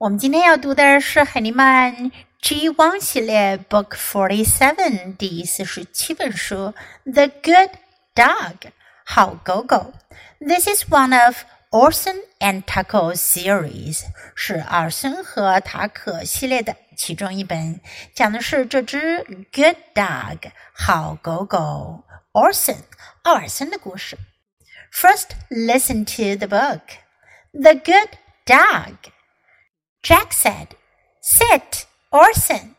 我们今天要读的是海尼曼 G 汪系列 Book Forty Seven 第四十七本书《The Good Dog》好狗狗。This is one of Orson and Taco series，是尔森和塔可系列的其中一本，讲的是这只 Good Dog 好狗狗 Orson 奥尔森的故事。First, listen to the book. The Good Dog. Jack said, Sit, Orson.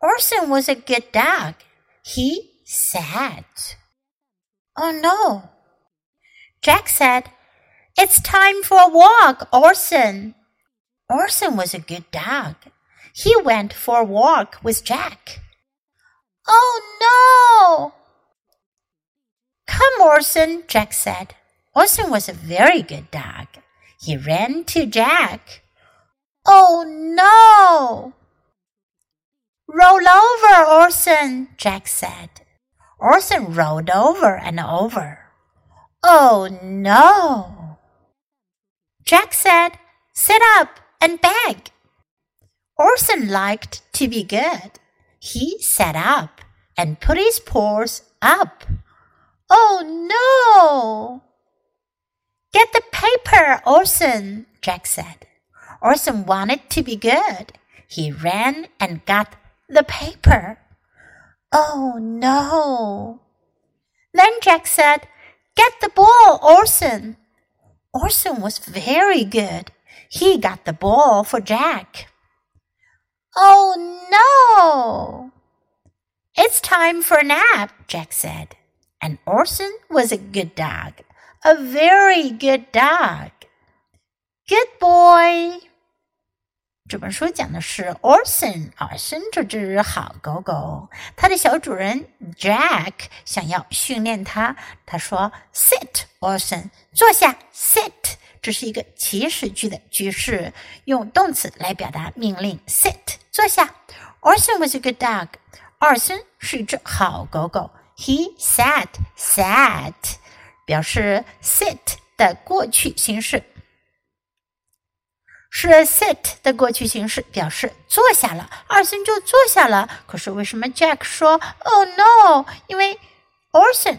Orson was a good dog. He sat. Oh no. Jack said, It's time for a walk, Orson. Orson was a good dog. He went for a walk with Jack. Oh no! Come, Orson, Jack said. Orson was a very good dog. He ran to Jack. Oh no! Roll over, Orson, Jack said. Orson rolled over and over. Oh no! Jack said, Sit up and beg. Orson liked to be good. He sat up and put his paws up. Oh no! Get the paper, Orson, Jack said. Orson wanted to be good. He ran and got the paper. Oh no! Then Jack said, Get the ball, Orson. Orson was very good. He got the ball for Jack. Oh no! It's time for a nap, Jack said. And Orson was a good dog. A very good dog. Good boy. 这本书讲的是 Orson 尔森这只好狗狗，它的小主人 Jack 想要训练它。他说：“Sit, Orson，坐下。Sit，这是一个祈使句的句式，用动词来表达命令。Sit，坐下。Orson was a good dog。尔森是一只好狗狗。He sat, sat，表示 sit 的过去形式。”是 sit 的过去形式，表示坐下了，二森就坐下了。可是为什么 Jack 说 “Oh no”？因为 Orson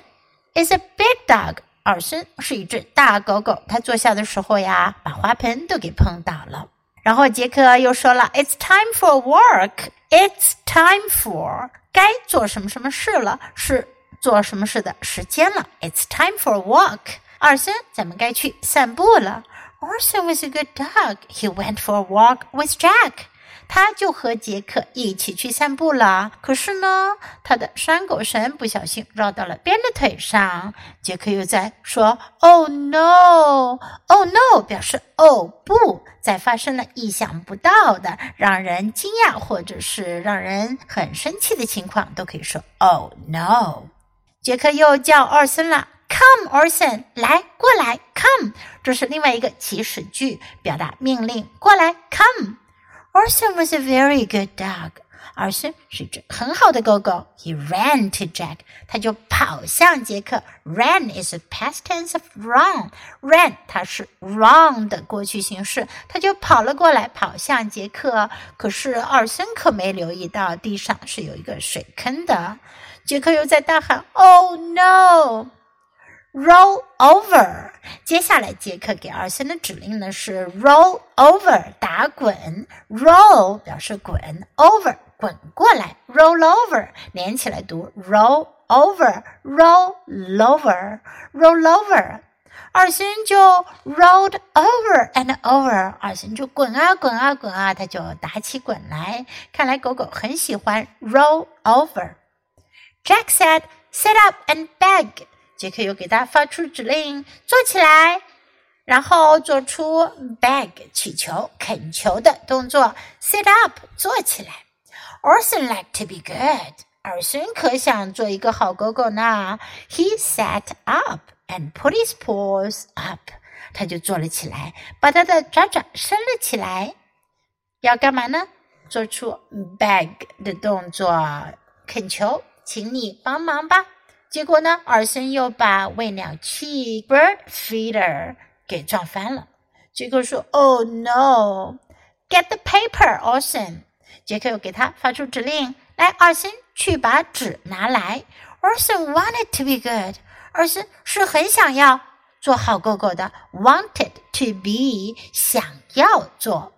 is a big dog，尔森是一只大狗狗，他坐下的时候呀，把花盆都给碰倒了。然后杰克又说了：“It's time for work. It's time for 该做什么什么事了，是做什么事的时间了。It's time for a walk。二森，咱们该去散步了。” Orson was a good dog. He went for a walk with Jack. 他就和杰克一起去散步了。可是呢，他的拴狗绳不小心绕到了边的腿上。杰克又在说：“Oh no! Oh no!” 表示“哦不”。在发生了意想不到的、让人惊讶或者是让人很生气的情况，都可以说 “Oh no!” 杰克又叫奥森了。Come, Orson，来，过来。Come，这是另外一个祈使句，表达命令。过来，Come。Orson was a very good dog。尔森是一只很好的狗狗。He ran to Jack，他就跑向杰克。Ran is a past tense of run。Ran 它是 run 的过去形式，他就跑了过来，跑向杰克。可是尔森可没留意到地上是有一个水坑的。杰克又在大喊：“Oh no！” Roll over。接下来，杰克给二森的指令呢是 roll over，打滚。Roll 表示滚，over 滚过来。Roll over 连起来读，roll over，roll over，roll over。二森就 rolled over and over，二森就滚啊滚啊滚啊，他就打起滚来。看来狗狗很喜欢 roll over。Jack said, "Sit up and beg." 杰克又给他发出指令，坐起来，然后做出 beg 乞求、恳求的动作，sit up 坐起来。Orson like to be good，尔森可想做一个好狗狗呢。He sat up and put his paws up，他就坐了起来，把他的爪爪伸了起来，要干嘛呢？做出 beg 的动作，恳求，请你帮忙吧。结果呢，尔森又把喂鸟器 bird feeder 给撞翻了。杰克说：“Oh no! Get the paper, Orson。杰克又给他发出指令：“来，二森，去把纸拿来。” Orson wanted to be good。二森是很想要做好狗狗的，wanted to be 想要做。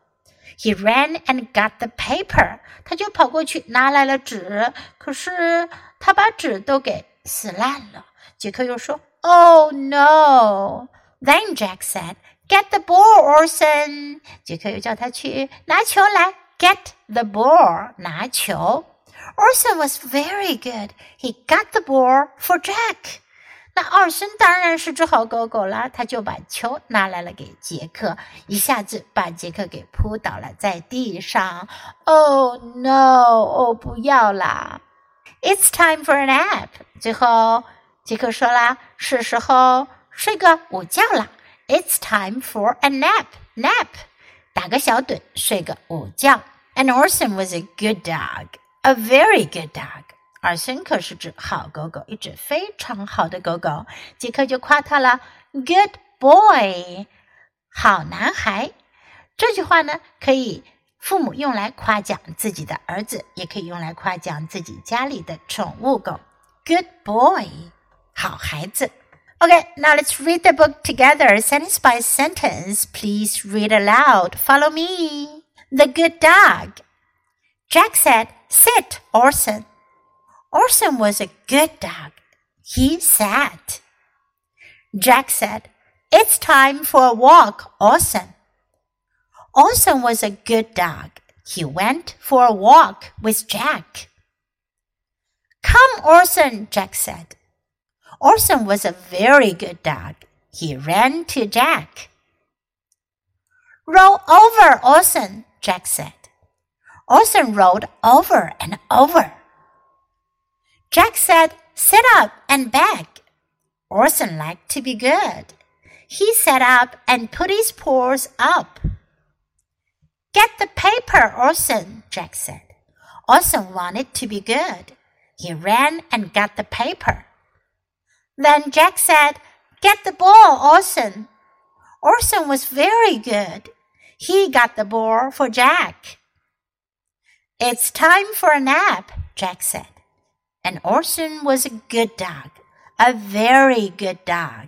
He ran and got the paper。他就跑过去拿来了纸，可是他把纸都给撕烂了。杰克又说：“Oh no！” Then Jack said, "Get the ball, Orson." 杰克又叫他去拿球来，Get the ball，拿球。Orson was very good. He got the ball for Jack. 那奥森当然是只好狗狗了，他就把球拿来了给杰克，一下子把杰克给扑倒了在地上。Oh no！哦，不要啦！It's time for a nap。最后，杰克说啦，是时候。睡个午觉啦。It's time for a nap. Nap，打个小盹，睡个午觉。And Orson was a good dog, a very good dog. 尔森可是只好狗狗，一只非常好的狗狗。杰克就夸他了，Good boy，好男孩。这句话呢，可以父母用来夸奖自己的儿子，也可以用来夸奖自己家里的宠物狗。Good boy，好孩子。Okay, now let's read the book together, sentence by sentence. Please read aloud. Follow me. The Good Dog. Jack said, Sit, Orson. Orson was a good dog. He sat. Jack said, It's time for a walk, Orson. Orson was a good dog. He went for a walk with Jack. Come, Orson, Jack said. Orson was a very good dog. He ran to Jack. Roll over, Orson, Jack said. Orson rolled over and over. Jack said, Sit up and beg. Orson liked to be good. He sat up and put his paws up. Get the paper, Orson, Jack said. Orson wanted to be good. He ran and got the paper. Then Jack said, Get the ball, Orson. Orson was very good. He got the ball for Jack. It's time for a nap, Jack said. And Orson was a good dog, a very good dog.